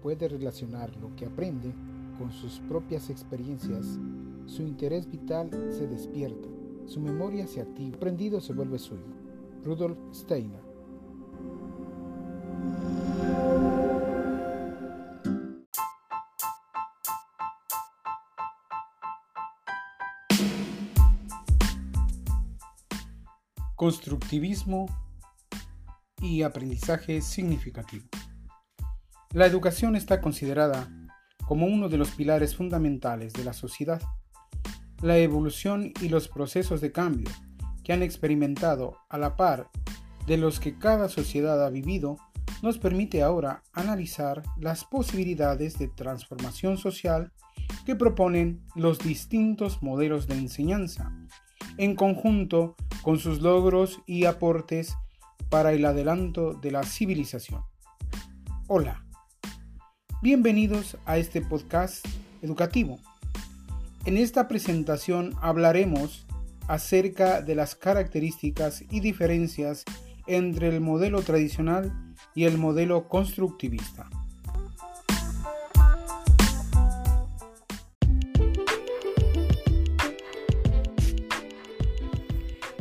puede relacionar lo que aprende con sus propias experiencias, su interés vital se despierta, su memoria se activa, aprendido se vuelve suyo. Rudolf Steiner Constructivismo y aprendizaje significativo. La educación está considerada como uno de los pilares fundamentales de la sociedad. La evolución y los procesos de cambio que han experimentado a la par de los que cada sociedad ha vivido nos permite ahora analizar las posibilidades de transformación social que proponen los distintos modelos de enseñanza, en conjunto con sus logros y aportes para el adelanto de la civilización. Hola, bienvenidos a este podcast educativo. En esta presentación hablaremos acerca de las características y diferencias entre el modelo tradicional y el modelo constructivista.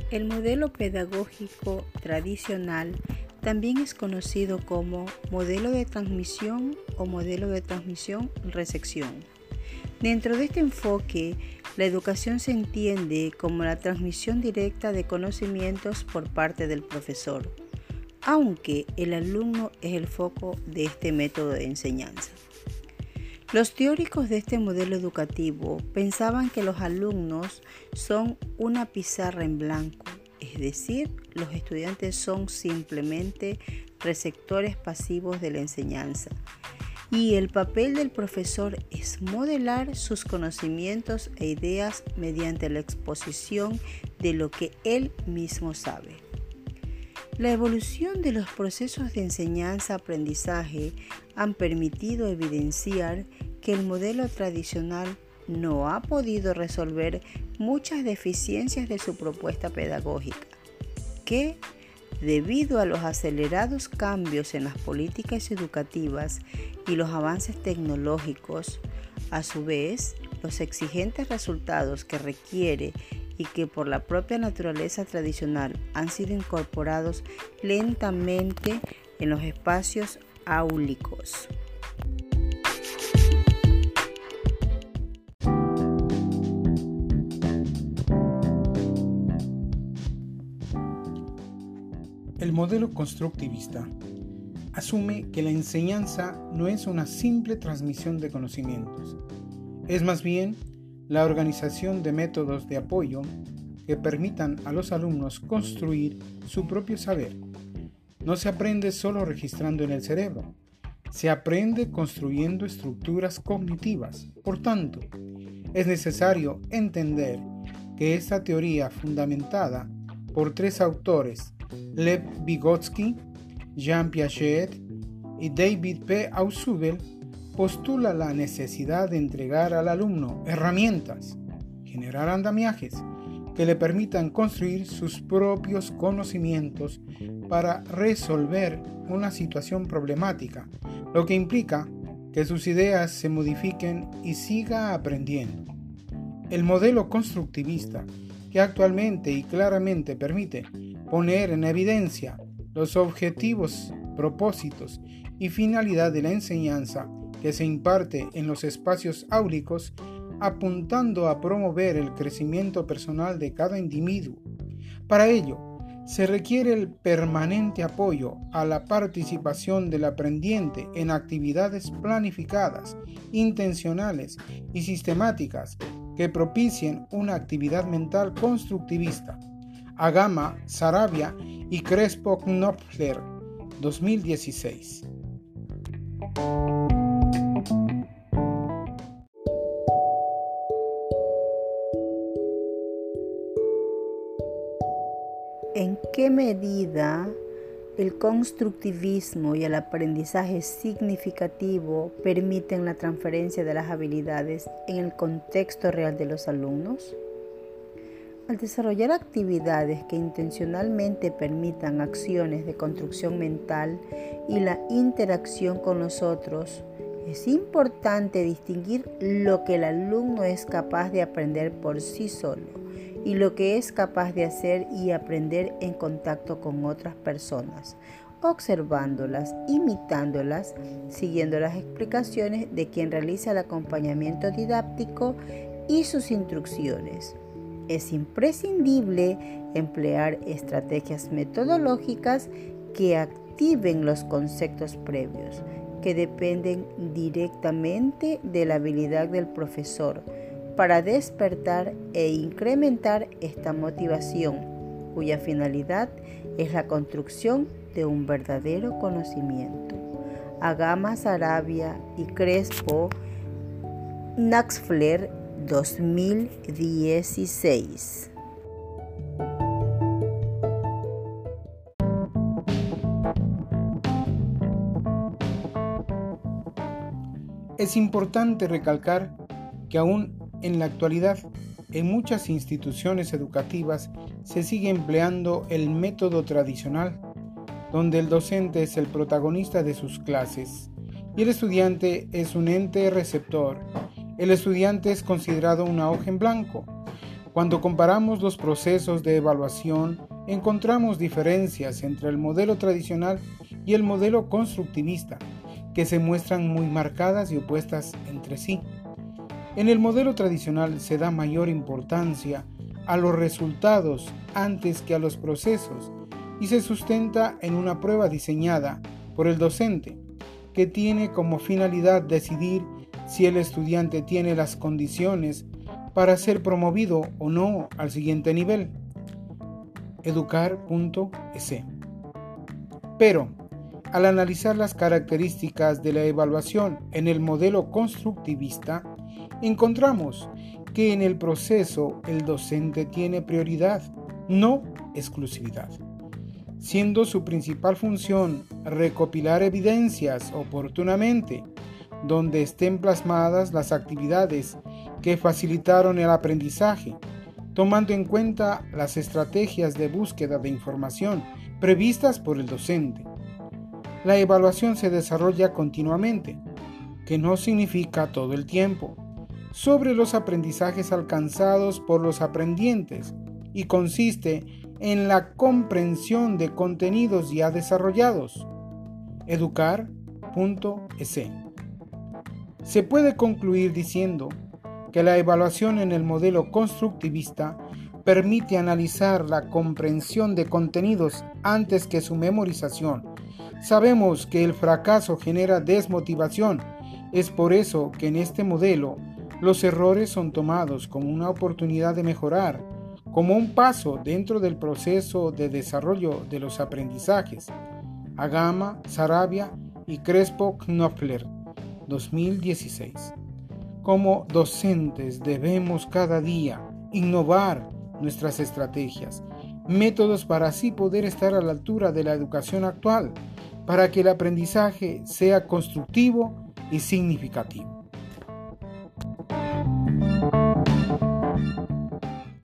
El modelo pedagógico tradicional también es conocido como modelo de transmisión o modelo de transmisión-recepción. Dentro de este enfoque, la educación se entiende como la transmisión directa de conocimientos por parte del profesor, aunque el alumno es el foco de este método de enseñanza. Los teóricos de este modelo educativo pensaban que los alumnos son una pizarra en blanco, es decir, los estudiantes son simplemente receptores pasivos de la enseñanza. Y el papel del profesor es modelar sus conocimientos e ideas mediante la exposición de lo que él mismo sabe. La evolución de los procesos de enseñanza-aprendizaje han permitido evidenciar que el modelo tradicional no ha podido resolver muchas deficiencias de su propuesta pedagógica, que, debido a los acelerados cambios en las políticas educativas y los avances tecnológicos, a su vez, los exigentes resultados que requiere y que por la propia naturaleza tradicional han sido incorporados lentamente en los espacios áulicos. Modelo constructivista asume que la enseñanza no es una simple transmisión de conocimientos, es más bien la organización de métodos de apoyo que permitan a los alumnos construir su propio saber. No se aprende solo registrando en el cerebro, se aprende construyendo estructuras cognitivas. Por tanto, es necesario entender que esta teoría fundamentada por tres autores, Lev Vygotsky, Jean Piaget y David P. Ausubel, postula la necesidad de entregar al alumno herramientas, generar andamiajes que le permitan construir sus propios conocimientos para resolver una situación problemática, lo que implica que sus ideas se modifiquen y siga aprendiendo. El modelo constructivista, que actualmente y claramente permite poner en evidencia los objetivos, propósitos y finalidad de la enseñanza que se imparte en los espacios áulicos, apuntando a promover el crecimiento personal de cada individuo. Para ello, se requiere el permanente apoyo a la participación del aprendiente en actividades planificadas, intencionales y sistemáticas que propicien una actividad mental constructivista. Agama, Sarabia y Crespo Knopfler, 2016. ¿En qué medida el constructivismo y el aprendizaje significativo permiten la transferencia de las habilidades en el contexto real de los alumnos? Al desarrollar actividades que intencionalmente permitan acciones de construcción mental y la interacción con los otros, Es importante distinguir lo que el alumno es capaz de aprender por sí solo y lo que es capaz de hacer y aprender en contacto con otras personas, observándolas, imitándolas, siguiendo las explicaciones de quien realiza el acompañamiento didáctico y sus instrucciones. Es imprescindible emplear estrategias metodológicas que activen los conceptos previos, que dependen directamente de la habilidad del profesor para despertar e incrementar esta motivación, cuya finalidad es la construcción de un verdadero conocimiento. Agama Sarabia y Crespo Naxfler 2016 Es importante recalcar que aún en la actualidad en muchas instituciones educativas se sigue empleando el método tradicional, donde el docente es el protagonista de sus clases y el estudiante es un ente receptor. El estudiante es considerado una hoja en blanco. Cuando comparamos los procesos de evaluación, encontramos diferencias entre el modelo tradicional y el modelo constructivista que se muestran muy marcadas y opuestas entre sí. En el modelo tradicional se da mayor importancia a los resultados antes que a los procesos y se sustenta en una prueba diseñada por el docente, que tiene como finalidad decidir si el estudiante tiene las condiciones para ser promovido o no al siguiente nivel. Educar.es. Pero, al analizar las características de la evaluación en el modelo constructivista, encontramos que en el proceso el docente tiene prioridad, no exclusividad, siendo su principal función recopilar evidencias oportunamente donde estén plasmadas las actividades que facilitaron el aprendizaje, tomando en cuenta las estrategias de búsqueda de información previstas por el docente la evaluación se desarrolla continuamente, que no significa todo el tiempo, sobre los aprendizajes alcanzados por los aprendientes y consiste en la comprensión de contenidos ya desarrollados. Educar.es. Se puede concluir diciendo que la evaluación en el modelo constructivista permite analizar la comprensión de contenidos antes que su memorización Sabemos que el fracaso genera desmotivación. Es por eso que en este modelo los errores son tomados como una oportunidad de mejorar, como un paso dentro del proceso de desarrollo de los aprendizajes. Agama, Sarabia y Crespo Knopfler, 2016. Como docentes debemos cada día innovar nuestras estrategias, métodos para así poder estar a la altura de la educación actual para que el aprendizaje sea constructivo y significativo.